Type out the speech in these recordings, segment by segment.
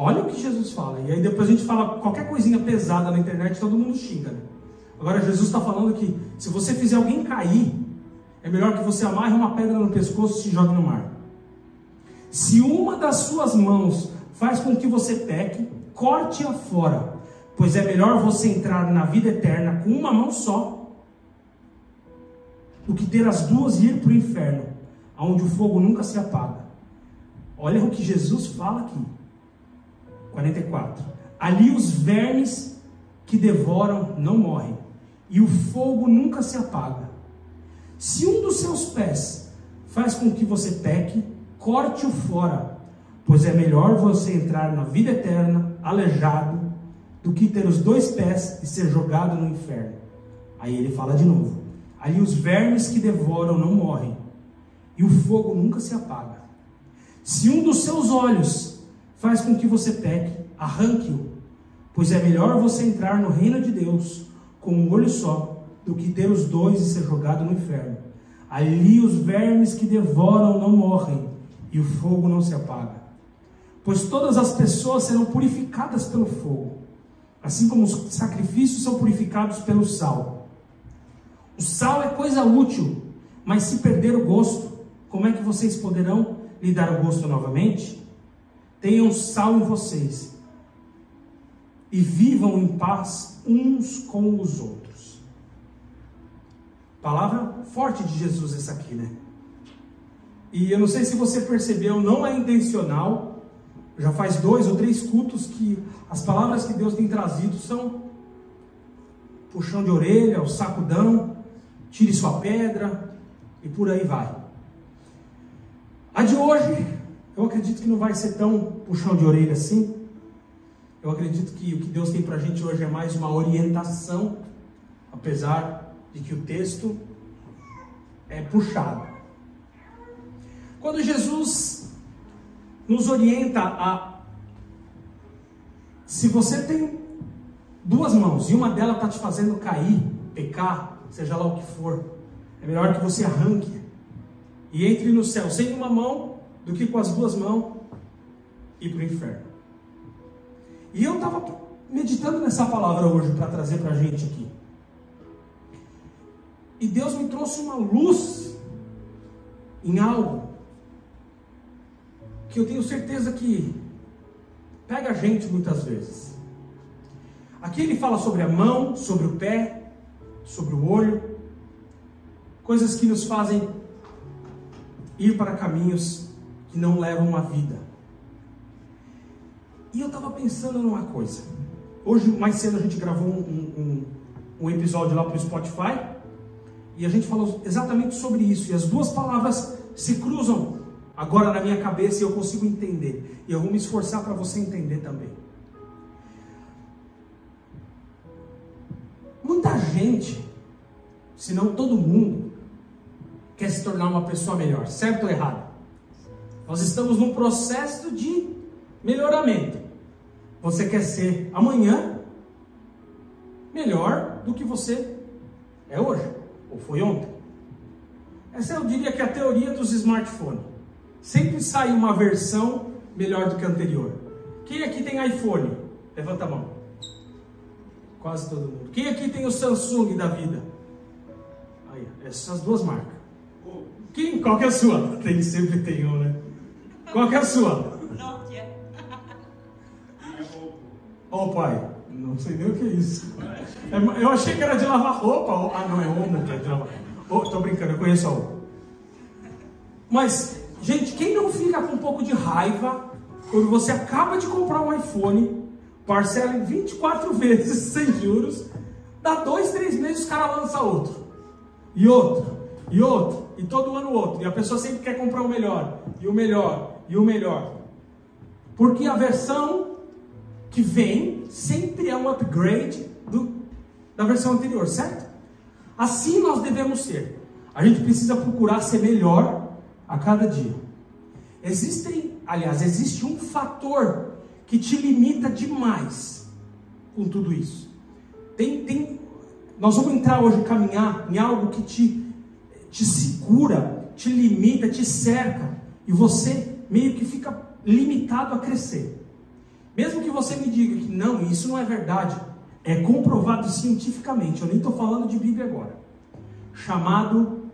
Olha o que Jesus fala. E aí depois a gente fala qualquer coisinha pesada na internet, todo mundo xinga. Né? Agora Jesus está falando que se você fizer alguém cair, é melhor que você amarre uma pedra no pescoço e se jogue no mar. Se uma das suas mãos faz com que você peque, corte-a fora, pois é melhor você entrar na vida eterna com uma mão só, do que ter as duas e ir para o inferno, onde o fogo nunca se apaga. Olha o que Jesus fala aqui. 44. Ali os vermes que devoram não morrem, e o fogo nunca se apaga. Se um dos seus pés faz com que você peque, corte-o fora, pois é melhor você entrar na vida eterna aleijado do que ter os dois pés e ser jogado no inferno. Aí ele fala de novo: ali os vermes que devoram não morrem, e o fogo nunca se apaga. Se um dos seus olhos faz com que você peque, arranque-o, pois é melhor você entrar no reino de Deus com um olho só do que ter os dois e ser jogado no inferno. Ali os vermes que devoram não morrem e o fogo não se apaga. Pois todas as pessoas serão purificadas pelo fogo, assim como os sacrifícios são purificados pelo sal. O sal é coisa útil, mas se perder o gosto, como é que vocês poderão lhe dar o gosto novamente? Tenham sal em vocês e vivam em paz uns com os outros. Palavra forte de Jesus essa aqui, né? E eu não sei se você percebeu, não é intencional. Já faz dois ou três cultos que as palavras que Deus tem trazido são puxão de orelha, o sacudão, tire sua pedra e por aí vai. A de hoje, eu acredito que não vai ser tão puxão de orelha assim. Eu acredito que o que Deus tem para a gente hoje é mais uma orientação, apesar de que o texto é puxado. Quando Jesus nos orienta a. Se você tem duas mãos e uma delas está te fazendo cair, pecar, seja lá o que for, é melhor que você arranque e entre no céu sem uma mão do que com as duas mãos e para o inferno. E eu estava meditando nessa palavra hoje para trazer para a gente aqui. E Deus me trouxe uma luz em algo que eu tenho certeza que pega a gente muitas vezes. Aqui ele fala sobre a mão, sobre o pé, sobre o olho, coisas que nos fazem ir para caminhos que não levam à vida. E eu estava pensando numa coisa. Hoje, mais cedo, a gente gravou um, um, um episódio lá para o Spotify. E a gente falou exatamente sobre isso. E as duas palavras se cruzam agora na minha cabeça e eu consigo entender. E eu vou me esforçar para você entender também. Muita gente, se não todo mundo, quer se tornar uma pessoa melhor, certo ou errado? Nós estamos num processo de melhoramento. Você quer ser amanhã melhor do que você é hoje, ou foi ontem. Essa eu diria que é a teoria dos smartphones. Sempre sai uma versão melhor do que a anterior. Quem aqui tem iPhone? Levanta a mão. Quase todo mundo. Quem aqui tem o Samsung da vida? Aí, essas duas marcas. Quem, qual que é a sua? Tem, sempre tem um, né? Qual que é a sua? Nokia. Ô oh, pai, não sei nem o que é isso. É, eu achei que era de lavar roupa. Ah, não, é Omo que é de lavar oh, Tô brincando, eu conheço a Omo. Mas, gente, quem não fica com um pouco de raiva quando você acaba de comprar um iPhone, parcela em 24 vezes sem juros, dá dois, três meses o cara lança outro. E outro, e outro, e todo ano outro. E a pessoa sempre quer comprar o melhor, e o melhor, e o melhor. Porque a versão que vem sempre é um upgrade do, da versão anterior, certo? Assim nós devemos ser. A gente precisa procurar ser melhor a cada dia. Existem, aliás, existe um fator que te limita demais com tudo isso. Tem, tem, nós vamos entrar hoje caminhar em algo que te te segura, te limita, te cerca e você meio que fica limitado a crescer. Mesmo que você me diga que não, isso não é verdade, é comprovado cientificamente, eu nem estou falando de Bíblia agora, chamado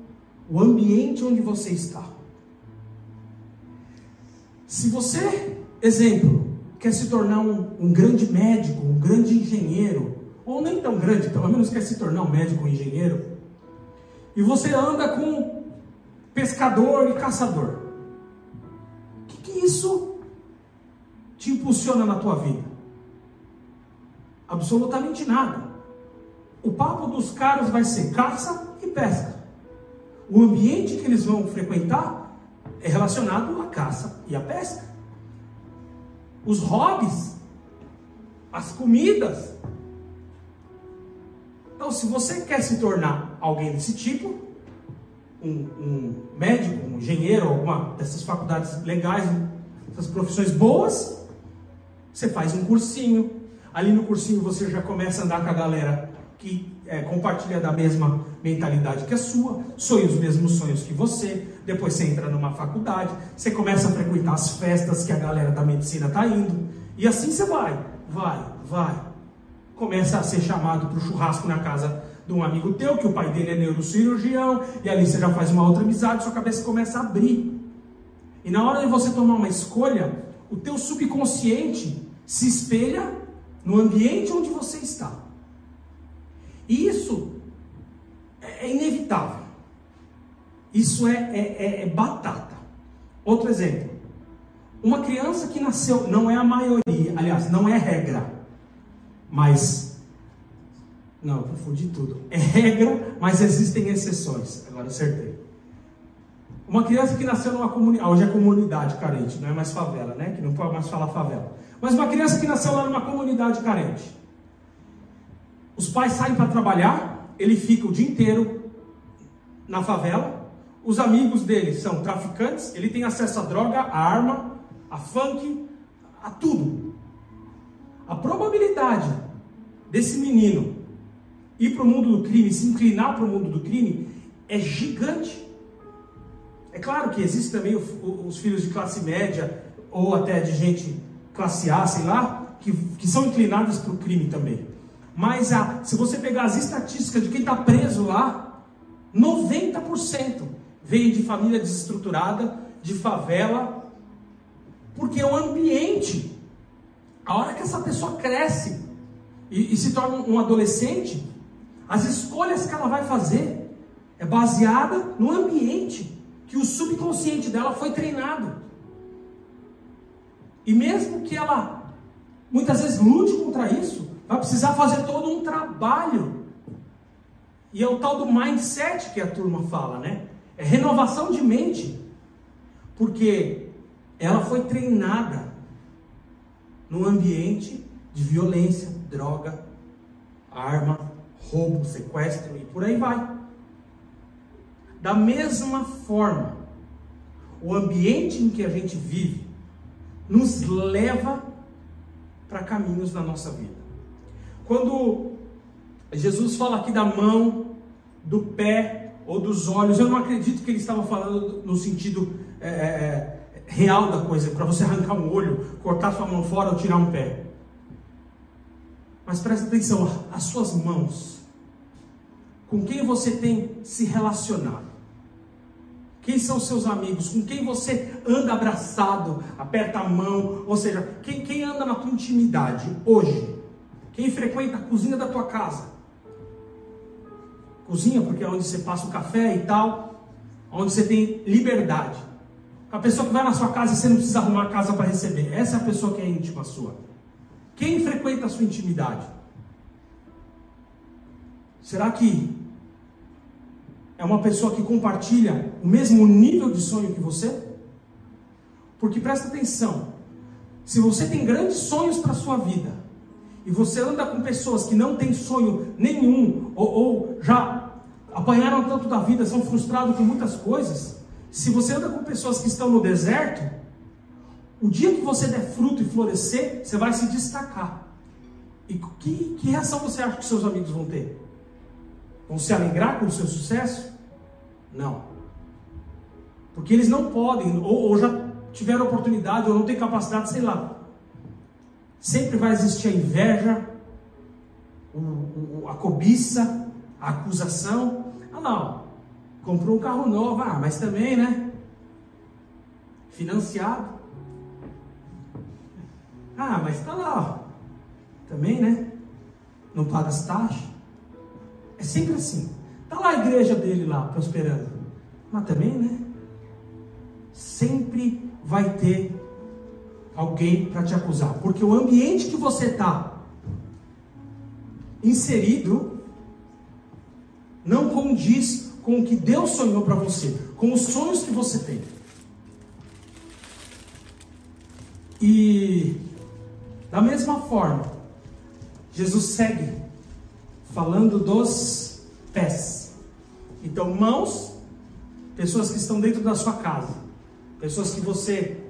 o ambiente onde você está. Se você, exemplo, quer se tornar um, um grande médico, um grande engenheiro, ou nem tão grande, pelo menos quer se tornar um médico ou um engenheiro, e você anda com pescador e caçador, que, isso te impulsiona na tua vida? Absolutamente nada. O papo dos caras vai ser caça e pesca. O ambiente que eles vão frequentar é relacionado à caça e à pesca. Os hobbies, as comidas. Então, se você quer se tornar alguém desse tipo, um, um médico, um engenheiro, alguma dessas faculdades legais, essas profissões boas, você faz um cursinho. Ali no cursinho você já começa a andar com a galera que é, compartilha da mesma mentalidade que a sua, sonha os mesmos sonhos que você. Depois você entra numa faculdade, você começa a frequentar as festas que a galera da medicina está indo. E assim você vai, vai, vai. Começa a ser chamado para o churrasco na casa de um amigo teu, que o pai dele é neurocirurgião, e ali você já faz uma outra amizade, sua cabeça começa a abrir. E na hora de você tomar uma escolha, o teu subconsciente se espelha no ambiente onde você está. E isso é, é inevitável. Isso é, é, é, é batata. Outro exemplo. Uma criança que nasceu, não é a maioria, aliás, não é regra, mas. Não, confundi tudo. É regra, mas existem exceções. Agora acertei. Uma criança que nasceu numa comunidade, hoje é comunidade carente, não é mais favela, né? Que não pode mais falar favela. Mas uma criança que nasceu lá numa comunidade carente. Os pais saem para trabalhar, ele fica o dia inteiro na favela. Os amigos dele são traficantes, ele tem acesso a droga, a arma, a funk, a tudo. A probabilidade desse menino ir para o mundo do crime, se inclinar para o mundo do crime, é gigante. É claro que existem também os filhos de classe média, ou até de gente classe A, sei lá, que, que são inclinados para o crime também. Mas a, se você pegar as estatísticas de quem está preso lá, 90% veio de família desestruturada, de favela, porque o ambiente, a hora que essa pessoa cresce e, e se torna um adolescente, as escolhas que ela vai fazer é baseada no ambiente que o subconsciente dela foi treinado. E mesmo que ela muitas vezes lute contra isso, vai precisar fazer todo um trabalho. E é o tal do mindset que a turma fala, né? É renovação de mente. Porque ela foi treinada num ambiente de violência, droga, arma, roubo, sequestro e por aí vai. Da mesma forma, o ambiente em que a gente vive nos leva para caminhos na nossa vida. Quando Jesus fala aqui da mão, do pé ou dos olhos, eu não acredito que ele estava falando no sentido é, é, é real da coisa, para você arrancar um olho, cortar sua mão fora ou tirar um pé. Mas presta atenção, as suas mãos, com quem você tem se relacionado. Quem são seus amigos? Com quem você anda abraçado, aperta a mão? Ou seja, quem, quem anda na tua intimidade hoje? Quem frequenta a cozinha da tua casa? Cozinha, porque é onde você passa o café e tal, onde você tem liberdade. A pessoa que vai na sua casa e você não precisa arrumar a casa para receber. Essa é a pessoa que é íntima sua. Quem frequenta a sua intimidade? Será que é uma pessoa que compartilha o mesmo nível de sonho que você? Porque presta atenção, se você tem grandes sonhos para a sua vida e você anda com pessoas que não têm sonho nenhum ou, ou já apanharam tanto da vida, são frustrados com muitas coisas, se você anda com pessoas que estão no deserto, o dia que você der fruto e florescer, você vai se destacar. E que, que reação você acha que seus amigos vão ter? Vão se alegrar com o seu sucesso? Não. Porque eles não podem, ou, ou já tiveram oportunidade, ou não têm capacidade, sei lá. Sempre vai existir a inveja, a cobiça, a acusação. Ah, não, comprou um carro novo, ah, mas também, né? Financiado. Ah, mas tá lá, ó. Também, né? Não paga as taxas. É sempre assim. Tá lá a igreja dele lá, prosperando. Mas também, né? Sempre vai ter alguém para te acusar. Porque o ambiente que você está inserido não condiz com o que Deus sonhou para você, com os sonhos que você tem. E da mesma forma, Jesus segue falando dos pés. Então, mãos, pessoas que estão dentro da sua casa, pessoas que você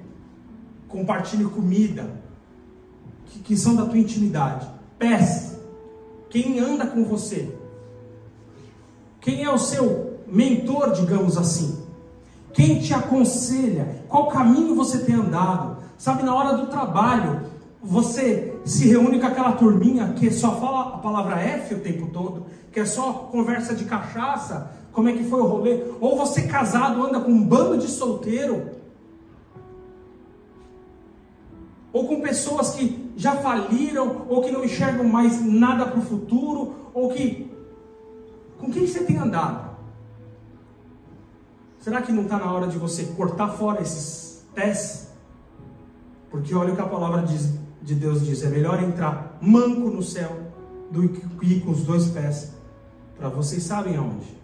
compartilha comida, que, que são da tua intimidade. Pés, quem anda com você? Quem é o seu mentor, digamos assim? Quem te aconselha? Qual caminho você tem andado? Sabe, na hora do trabalho, você se reúne com aquela turminha que só fala a palavra F o tempo todo, que é só conversa de cachaça, como é que foi o rolê? Ou você casado anda com um bando de solteiro, ou com pessoas que já faliram, ou que não enxergam mais nada para o futuro, ou que. Com quem você tem andado? Será que não está na hora de você cortar fora esses pés? Porque olha o que a palavra diz, de Deus diz: é melhor entrar manco no céu do que ir com os dois pés, para vocês sabem aonde.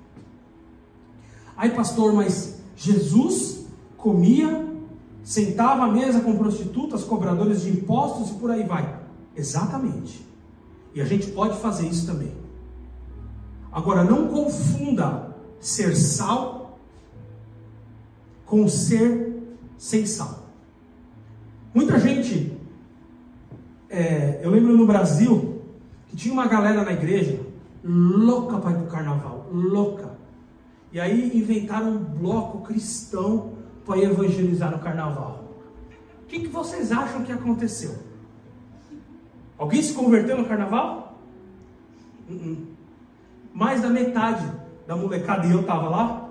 Aí, pastor, mas Jesus comia sentava à mesa com prostitutas, cobradores de impostos e por aí vai. Exatamente. E a gente pode fazer isso também. Agora, não confunda ser sal com ser sem sal. Muita gente, é, eu lembro no Brasil, que tinha uma galera na igreja louca para ir para o carnaval, louca. E aí inventaram um bloco cristão para evangelizar no carnaval. O que, que vocês acham que aconteceu? Alguém se converteu no carnaval? Uh -uh. Mais da metade da molecada e eu estava lá.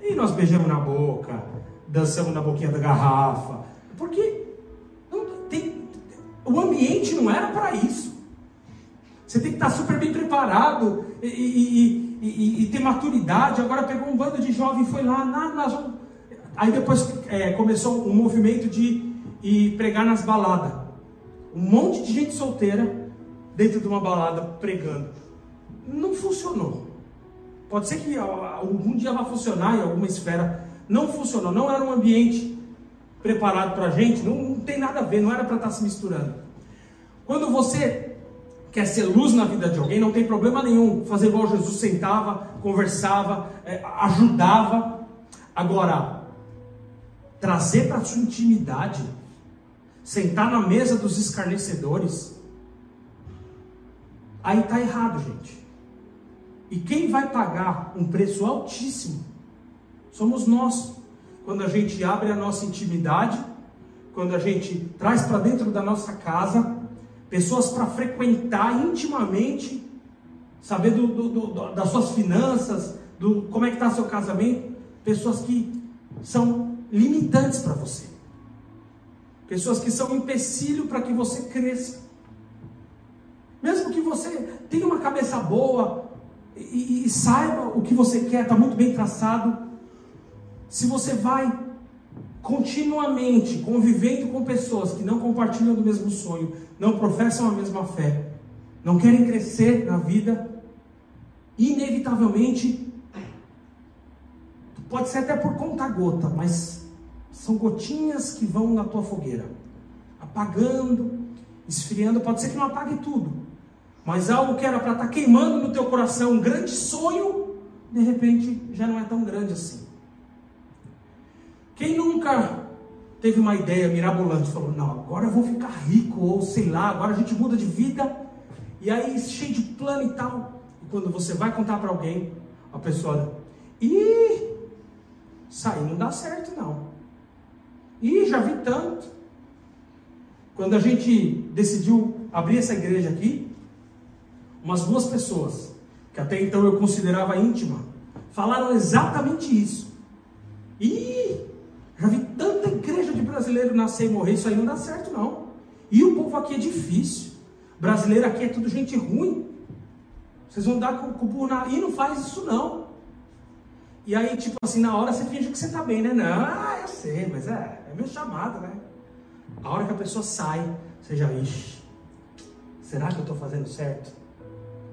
E nós beijamos na boca, dançamos na boquinha da garrafa. Porque tem, o ambiente não era para isso. Você tem que estar super bem preparado e, e, e, e, ter maturidade. Agora pegou um bando de jovens e foi lá, vamos Aí depois é, começou um movimento de ir pregar nas baladas. Um monte de gente solteira dentro de uma balada pregando. Não funcionou. Pode ser que algum dia vá funcionar em alguma esfera. Não funcionou. Não era um ambiente preparado para a gente. Não, não, tem nada a ver. Não era para estar tá se misturando. Quando você quer ser luz na vida de alguém, não tem problema nenhum fazer igual Jesus sentava, conversava, é, ajudava. Agora, trazer para a sua intimidade, sentar na mesa dos escarnecedores, aí está errado, gente. E quem vai pagar um preço altíssimo somos nós. Quando a gente abre a nossa intimidade, quando a gente traz para dentro da nossa casa pessoas para frequentar intimamente, saber do, do, do, das suas finanças, do como é que está seu casamento, pessoas que são limitantes para você. Pessoas que são empecilho para que você cresça. Mesmo que você tenha uma cabeça boa e, e, e saiba o que você quer, está muito bem traçado. Se você vai continuamente convivendo com pessoas que não compartilham do mesmo sonho, não professam a mesma fé, não querem crescer na vida, inevitavelmente, pode ser até por conta gota, mas são gotinhas que vão na tua fogueira, apagando, esfriando. Pode ser que não apague tudo, mas algo que era para estar tá queimando no teu coração, um grande sonho, de repente já não é tão grande assim. Quem nunca teve uma ideia mirabolante, falou: Não, agora eu vou ficar rico, ou sei lá, agora a gente muda de vida, e aí cheio de plano e tal. E quando você vai contar para alguém, a pessoa, ih, aí não dá certo não. E já vi tanto. quando a gente decidiu abrir essa igreja aqui, umas duas pessoas, que até então eu considerava íntima, falaram exatamente isso. E já vi tanta igreja de brasileiro nascer e morrer, isso aí não dá certo não. E o povo aqui é difícil. Brasileiro aqui é tudo gente ruim. Vocês vão dar com, com o burro na... E não faz isso não. E aí, tipo assim, na hora você finge que você tá bem, né? Não, ah, eu sei, mas é, é meu chamado, né? A hora que a pessoa sai, você já, ixi, será que eu estou fazendo certo?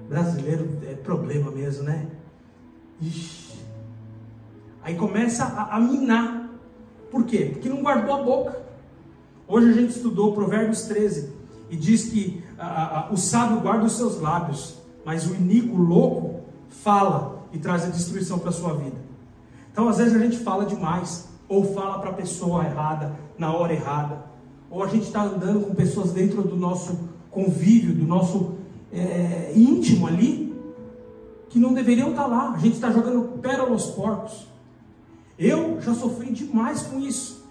Brasileiro é problema mesmo, né? Ixi. Aí começa a, a minar. Por quê? Porque não guardou a boca. Hoje a gente estudou Provérbios 13 e diz que o sábio guarda os seus lábios, mas o iníquo, louco, fala e traz a destruição para a sua vida. Então, às vezes a gente fala demais, ou fala para a pessoa errada, na hora errada, ou a gente está andando com pessoas dentro do nosso convívio, do nosso é, íntimo ali, que não deveriam estar tá lá. A gente está jogando pérola aos porcos. Eu já sofri demais com isso.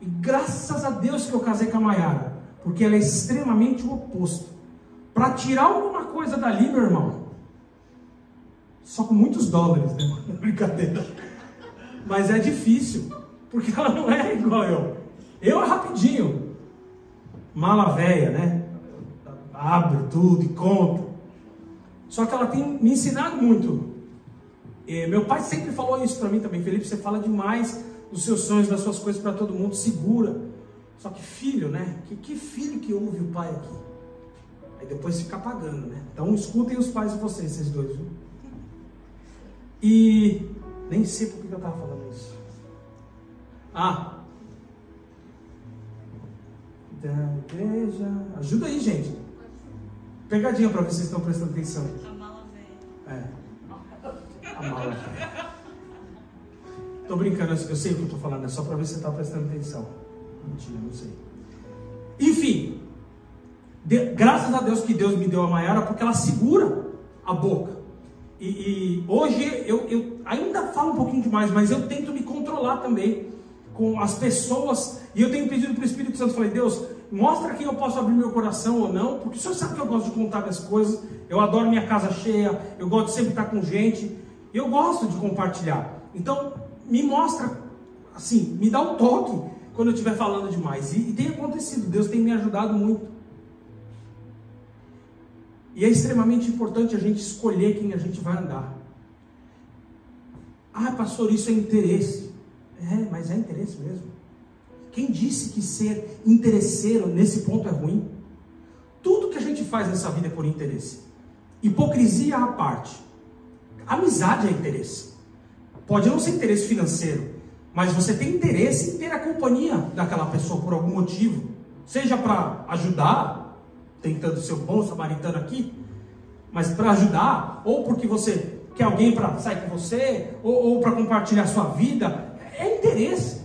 E graças a Deus que eu casei com a Maiara, porque ela é extremamente o oposto. Para tirar alguma coisa dali, meu irmão, só com muitos dólares, né? Brincadeira. Mas é difícil, porque ela não é igual eu. Eu é rapidinho mala velha, né? Abre tudo e conta. Só que ela tem me ensinado muito. E meu pai sempre falou isso para mim também. Felipe, você fala demais dos seus sonhos, das suas coisas para todo mundo, segura. Só que filho, né? Que, que filho que ouve o pai aqui? Aí depois fica apagando, né? Então escutem os pais de vocês, esses dois, viu? E nem sei por que eu estava falando isso. Ah, da igreja. Ajuda aí, gente. Pegadinha para vocês estão prestando atenção. A mala velha. É. A mala velha. Tô brincando, eu sei o que eu tô falando, é só para ver se você está prestando atenção. Mentira, não sei. Enfim, de, graças a Deus que Deus me deu a Maiara, porque ela segura a boca. E, e hoje eu, eu ainda falo um pouquinho demais, mas eu tento me controlar também com as pessoas, e eu tenho pedido para o Espírito Santo, falei, Deus, mostra que eu posso abrir meu coração ou não, porque o Senhor sabe que eu gosto de contar minhas coisas, eu adoro minha casa cheia, eu gosto de sempre estar com gente, eu gosto de compartilhar. Então, me mostra, assim, me dá um toque quando eu estiver falando demais. E, e tem acontecido, Deus tem me ajudado muito. E é extremamente importante a gente escolher quem a gente vai andar. Ah, pastor, isso é interesse. É, mas é interesse mesmo. Quem disse que ser interesseiro nesse ponto é ruim? Tudo que a gente faz nessa vida é por interesse. Hipocrisia à parte. Amizade é interesse. Pode não ser interesse financeiro, mas você tem interesse em ter a companhia daquela pessoa por algum motivo. Seja para ajudar, tentando ser o bom samaritano aqui, mas para ajudar, ou porque você quer alguém para sair com você, ou, ou para compartilhar sua vida, é interesse.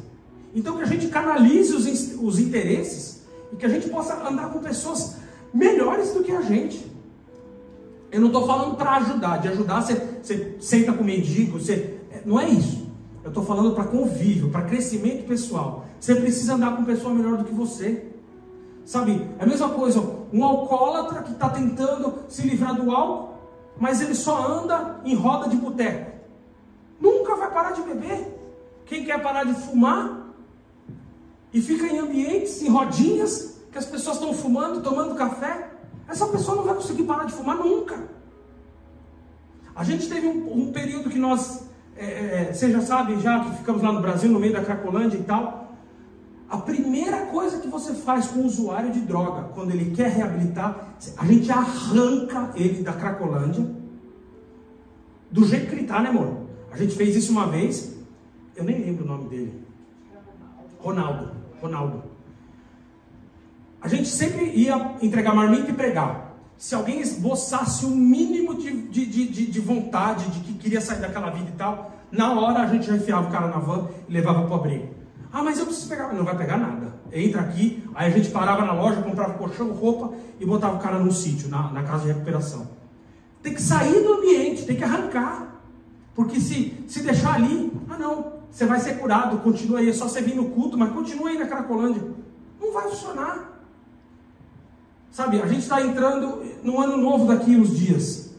Então que a gente canalize os, os interesses e que a gente possa andar com pessoas melhores do que a gente. Eu não estou falando para ajudar, de ajudar você, você senta com mendigo, você, é, não é isso. Eu estou falando para convívio, para crescimento pessoal. Você precisa andar com pessoa melhor do que você. Sabe, é a mesma coisa, um alcoólatra que está tentando se livrar do álcool, mas ele só anda em roda de boteco. Nunca vai parar de beber. Quem quer parar de fumar e fica em ambientes, em rodinhas, que as pessoas estão fumando, tomando café, essa pessoa não vai conseguir parar de fumar nunca. A gente teve um, um período que nós, é, é, é, você já sabe, já que ficamos lá no Brasil, no meio da Cracolândia e tal. A primeira coisa que você faz com o usuário de droga, quando ele quer reabilitar, a gente arranca ele da Cracolândia, do jeito que ele está, né, amor? A gente fez isso uma vez, eu nem lembro o nome dele. Ronaldo. Ronaldo. A gente sempre ia entregar marmita e pregar. Se alguém esboçasse o mínimo de, de, de, de, vontade, de que queria sair daquela vida e tal, na hora a gente já enfiava o cara na van e levava para o abrigo. Ah, mas eu preciso pegar. Não vai pegar nada. Entra aqui, aí a gente parava na loja, comprava colchão, roupa e botava o cara num sítio, na, na casa de recuperação. Tem que sair do ambiente, tem que arrancar. Porque se, se deixar ali, ah não, você vai ser curado, continua aí, é só você vir no culto, mas continua aí na Cracolândia. Não vai funcionar. Sabe, a gente está entrando no ano novo daqui uns dias.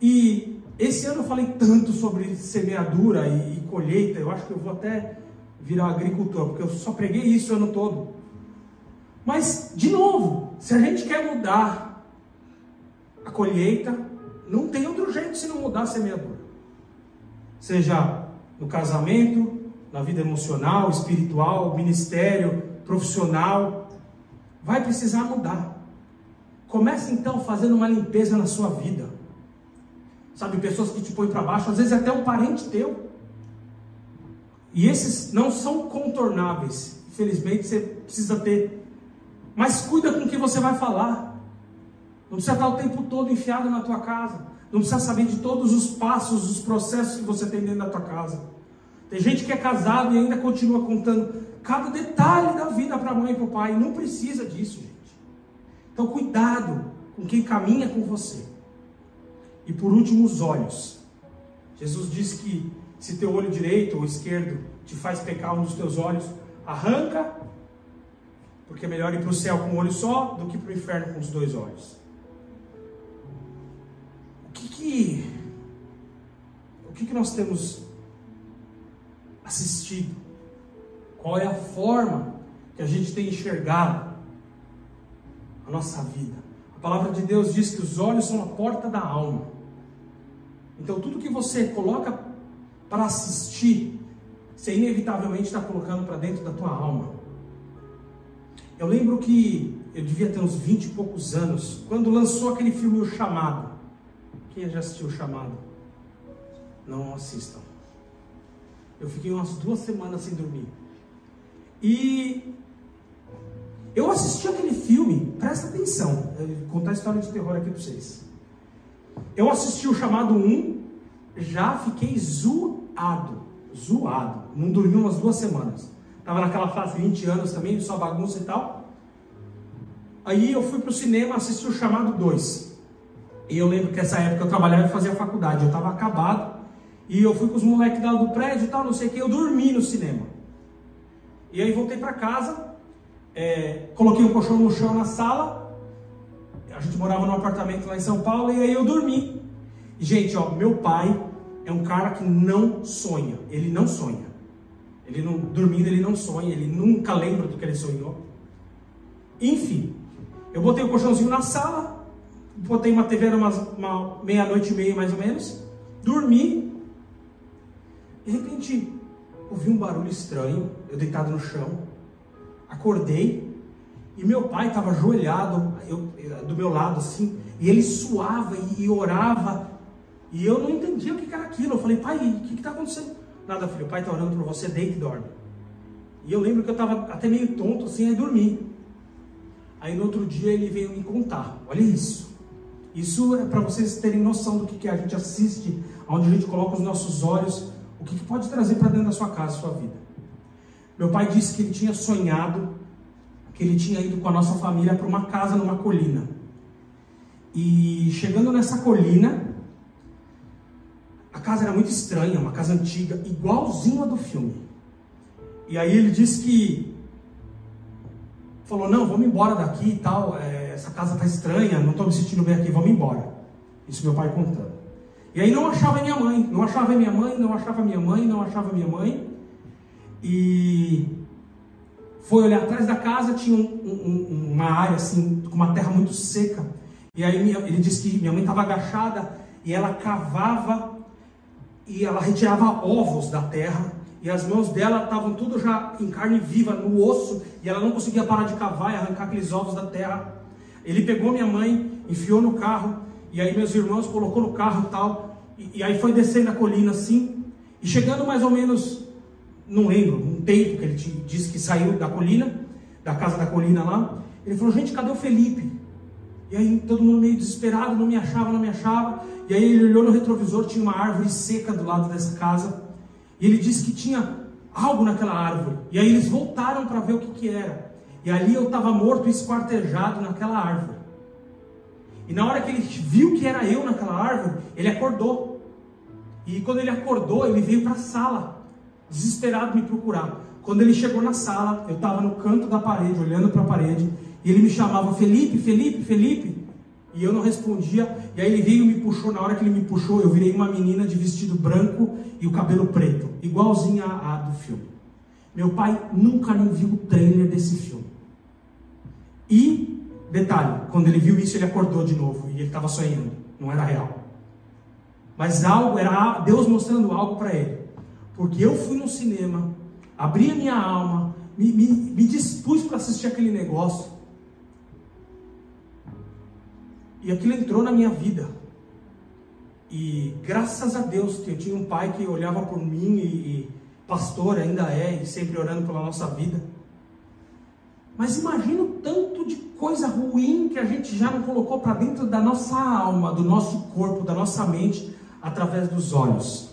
E esse ano eu falei tanto sobre semeadura e, e colheita, eu acho que eu vou até virar agricultor, porque eu só preguei isso o ano todo. Mas, de novo, se a gente quer mudar a colheita, não tem outro jeito se não mudar a semeadura. Seja no casamento, na vida emocional, espiritual, ministério, profissional, vai precisar mudar. Comece então fazendo uma limpeza na sua vida. Sabe, pessoas que te põem para baixo, às vezes até um parente teu. E esses não são contornáveis. Infelizmente você precisa ter. Mas cuida com o que você vai falar. Não precisa estar o tempo todo enfiado na tua casa. Não precisa saber de todos os passos, os processos que você tem dentro da tua casa. Tem gente que é casado e ainda continua contando cada detalhe da vida para a mãe e para o pai. Não precisa disso. Então, cuidado com quem caminha com você. E por último, os olhos. Jesus diz que se teu olho direito ou esquerdo te faz pecar um dos teus olhos, arranca, porque é melhor ir para o céu com um olho só do que para o inferno com os dois olhos. O que que, o que, que nós temos assistido? Qual é a forma que a gente tem enxergado a nossa vida? A palavra de Deus diz que os olhos são a porta da alma. Então, tudo que você coloca para assistir, você inevitavelmente está colocando para dentro da tua alma. Eu lembro que eu devia ter uns 20 e poucos anos, quando lançou aquele filme O Chamado. Quem já assistiu O Chamado? Não assistam. Eu fiquei umas duas semanas sem dormir. E eu assisti aquele filme, presta atenção, eu vou contar a história de terror aqui para vocês. Eu assisti o chamado 1, já fiquei zoado, zoado. Não dormi umas duas semanas. Tava naquela fase de 20 anos também, só bagunça e tal. Aí eu fui pro cinema assistir o chamado 2. E eu lembro que essa época eu trabalhava e fazia faculdade, eu estava acabado. E eu fui com os moleques do prédio e tal, não sei o que, eu dormi no cinema. E aí voltei para casa, é, coloquei um colchão no chão na sala, a gente morava num apartamento lá em São Paulo e aí eu dormi. Gente, ó, meu pai é um cara que não sonha. Ele não sonha. Ele não dormindo, ele não sonha, ele nunca lembra do que ele sonhou. Enfim, eu botei o colchãozinho na sala, botei uma TV, era uma meia-noite e meia mais ou menos, dormi. De repente, ouvi um barulho estranho, eu deitado no chão. Acordei, e meu pai estava ajoelhado eu, do meu lado assim, e ele suava e, e, orava, e eu não entendia o que era aquilo. Eu falei, pai, o que está acontecendo? Nada, filho, o pai está orando por você, deita e dorme. E eu lembro que eu estava até meio tonto assim, aí dormi. Aí no outro dia ele veio me contar, olha isso. Isso é para vocês terem noção do que, que a gente assiste, onde a gente coloca os nossos olhos, o que, que pode trazer para dentro da sua casa, sua vida. Meu pai disse que ele tinha sonhado que ele tinha ido com a nossa família para uma casa numa colina. E chegando nessa colina, a casa era muito estranha, uma casa antiga, igualzinha a do filme. E aí ele disse que falou: Não, vamos embora daqui e tal. É, essa casa tá estranha, não estou me sentindo bem aqui, vamos embora. Isso meu pai contando. E aí não achava minha mãe, não achava minha mãe, não achava minha mãe, não achava minha mãe. E foi olhar atrás da casa, tinha um, um, uma área assim, com uma terra muito seca. E aí ele disse que minha mãe estava agachada e ela cavava e ela retirava ovos da terra. E as mãos dela estavam tudo já em carne viva, no osso, e ela não conseguia parar de cavar e arrancar aqueles ovos da terra. Ele pegou minha mãe, enfiou no carro, e aí meus irmãos colocou no carro tal, e, e aí foi descendo a colina assim, e chegando mais ou menos não lembro, um tempo que ele disse que saiu da colina, da casa da colina lá. Ele falou, gente, cadê o Felipe? E aí todo mundo meio desesperado, não me achava, não me achava. E aí ele olhou no retrovisor, tinha uma árvore seca do lado dessa casa. E ele disse que tinha algo naquela árvore. E aí eles voltaram para ver o que, que era. E ali eu estava morto, esquartejado naquela árvore. E na hora que ele viu que era eu naquela árvore, ele acordou. E quando ele acordou, ele veio para a sala desesperado me procurar. Quando ele chegou na sala, eu estava no canto da parede, olhando para a parede, E ele me chamava Felipe, Felipe, Felipe. E eu não respondia. E aí ele veio e me puxou. Na hora que ele me puxou, eu virei uma menina de vestido branco e o cabelo preto, igualzinha a, a do filme. Meu pai nunca nem viu o trailer desse filme. E, detalhe, quando ele viu isso, ele acordou de novo e ele estava sonhando, não era real. Mas algo, era Deus mostrando algo para ele. Porque eu fui no cinema, abri a minha alma, me, me, me dispus para assistir aquele negócio. E aquilo entrou na minha vida. E graças a Deus que eu tinha um pai que olhava por mim e, e pastor ainda é, e sempre orando pela nossa vida. Mas imagina o tanto de coisa ruim que a gente já não colocou para dentro da nossa alma, do nosso corpo, da nossa mente, através dos olhos.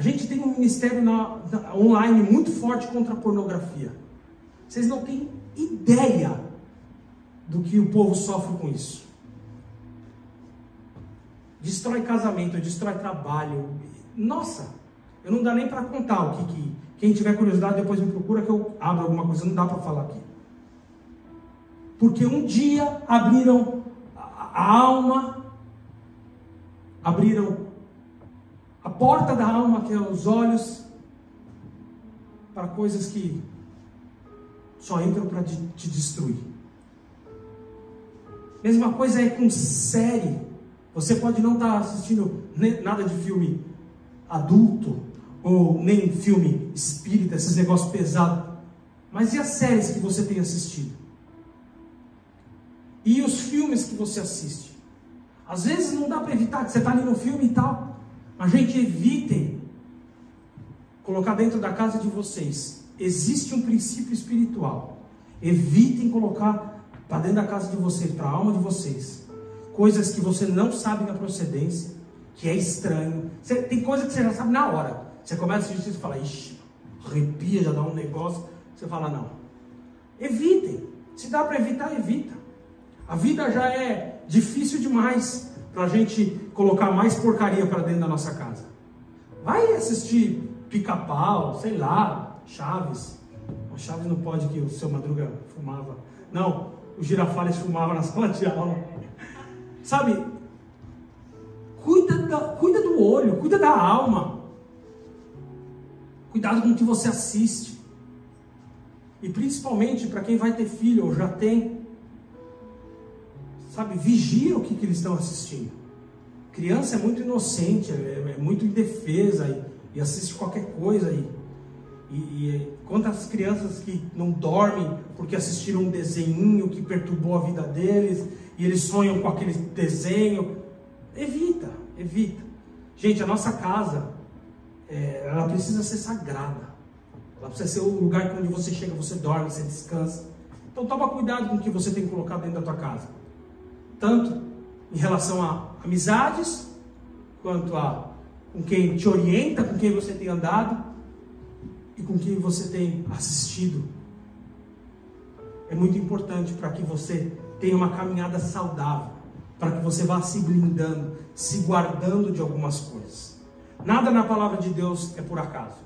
A gente tem um ministério na, na, online muito forte contra a pornografia. Vocês não têm ideia do que o povo sofre com isso. Destrói casamento, destrói trabalho. Nossa, eu não dá nem para contar o que, que. Quem tiver curiosidade, depois me procura que eu abro alguma coisa, não dá para falar aqui. Porque um dia abriram a, a alma, abriram a porta da alma, que é os olhos, para coisas que só entram para te destruir. Mesma coisa é com série. Você pode não estar tá assistindo nada de filme adulto, ou nem filme espírita, esses negócios pesados. Mas e as séries que você tem assistido? E os filmes que você assiste? Às vezes não dá para evitar que você está ali no filme e tal. Mas, gente, evitem colocar dentro da casa de vocês. Existe um princípio espiritual. Evitem colocar para dentro da casa de vocês, para a alma de vocês, coisas que você não sabe a procedência, que é estranho. Você, tem coisa que você já sabe na hora. Você começa a assistir e fala, ixi, arrepia, já dá um negócio. Você fala, não. Evitem. Se dá para evitar, evita. A vida já é difícil demais para a gente colocar mais porcaria para dentro da nossa casa. Vai assistir pica-pau, sei lá, Chaves. O Chaves não pode que o seu Madruga fumava. Não, o Girafales fumava na sala de aula. Sabe? Cuida, da, cuida do olho, cuida da alma. Cuidado com o que você assiste. E principalmente para quem vai ter filho ou já tem. Sabe, vigia o que, que eles estão assistindo. Criança é muito inocente, é, é muito indefesa e, e, assiste qualquer coisa aí. E, e quantas crianças que não dormem porque assistiram um desenho que perturbou a vida deles e eles sonham com aquele desenho. Evita, evita. Gente, a nossa casa é, ela precisa ser sagrada. Ela precisa ser o lugar onde você chega, você dorme, você descansa. Então toma cuidado com o que você tem colocado dentro da tua casa. Tanto em relação a amizades, quanto a com quem te orienta, com quem você tem andado e com quem você tem assistido. É muito importante para que você tenha uma caminhada saudável, para que você vá se blindando, se guardando de algumas coisas. Nada na palavra de Deus é por acaso.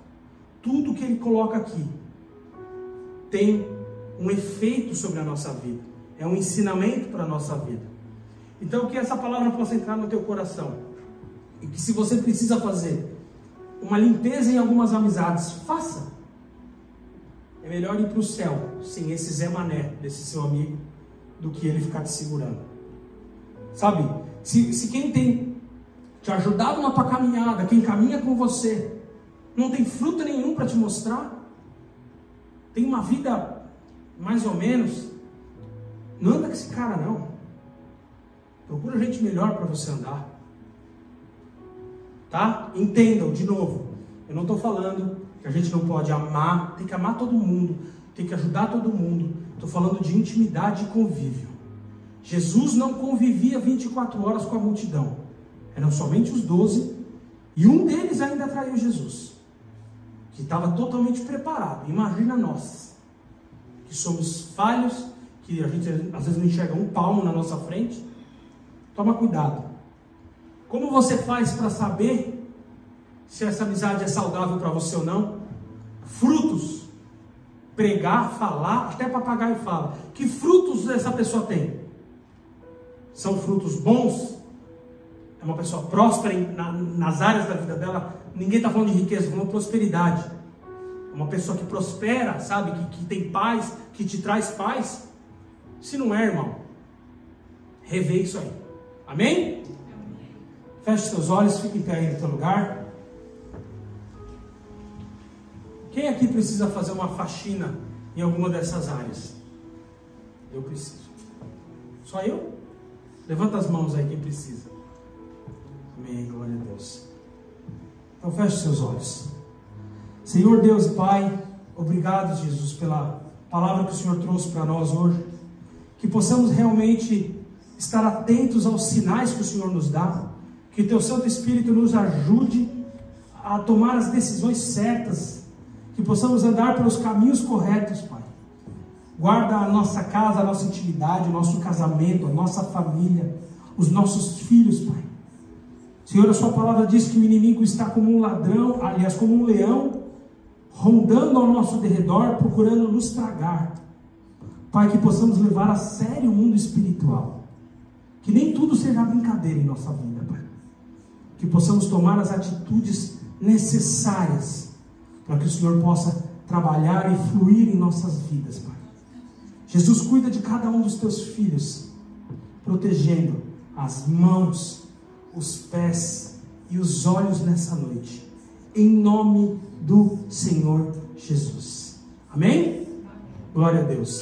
Tudo que ele coloca aqui tem um efeito sobre a nossa vida. É um ensinamento para a nossa vida. Então que essa palavra possa entrar no teu coração. E que se você precisa fazer uma limpeza em algumas amizades, faça. É melhor ir para o céu sem esse Zé Mané, desse seu amigo, do que ele ficar te segurando. Sabe? Se, se quem tem te ajudado na tua caminhada, quem caminha com você, não tem fruto nenhum para te mostrar, tem uma vida mais ou menos, não anda com esse cara não. Procura gente melhor para você andar. Tá? Entendam de novo. Eu não estou falando que a gente não pode amar, tem que amar todo mundo, tem que ajudar todo mundo. Estou falando de intimidade e convívio. Jesus não convivia 24 horas com a multidão. Eram somente os doze, e um deles ainda traiu Jesus, que estava totalmente preparado. Imagina nós, que somos falhos, que a gente às vezes não enxerga um palmo na nossa frente. Toma cuidado. Como você faz para saber se essa amizade é saudável para você ou não? Frutos. pregar, falar, até papagaio fala. Que frutos essa pessoa tem? São frutos bons? É uma pessoa próspera em, na, nas áreas da vida dela? Ninguém está falando de riqueza, falando de prosperidade. É uma pessoa que prospera, sabe? Que, que tem paz, que te traz paz. Se não é, irmão, revê isso aí. Amém? Feche seus olhos, fique em pé aí no teu lugar. Quem aqui precisa fazer uma faxina em alguma dessas áreas? Eu preciso. Só eu? Levanta as mãos aí quem precisa. Amém, glória a Deus. Então feche seus olhos. Senhor Deus Pai, obrigado, Jesus, pela palavra que o Senhor trouxe para nós hoje. Que possamos realmente estar atentos aos sinais que o Senhor nos dá. Que Teu Santo Espírito nos ajude a tomar as decisões certas. Que possamos andar pelos caminhos corretos, Pai. Guarda a nossa casa, a nossa intimidade, o nosso casamento, a nossa família, os nossos filhos, Pai. Senhor, a Sua palavra diz que o inimigo está como um ladrão, aliás, como um leão, rondando ao nosso derredor, procurando nos tragar. Pai, que possamos levar a sério o mundo espiritual. Que nem tudo seja brincadeira em nossa vida, Pai. Que possamos tomar as atitudes necessárias para que o Senhor possa trabalhar e fluir em nossas vidas, Pai. Jesus cuida de cada um dos teus filhos, protegendo as mãos, os pés e os olhos nessa noite, em nome do Senhor Jesus. Amém? Glória a Deus.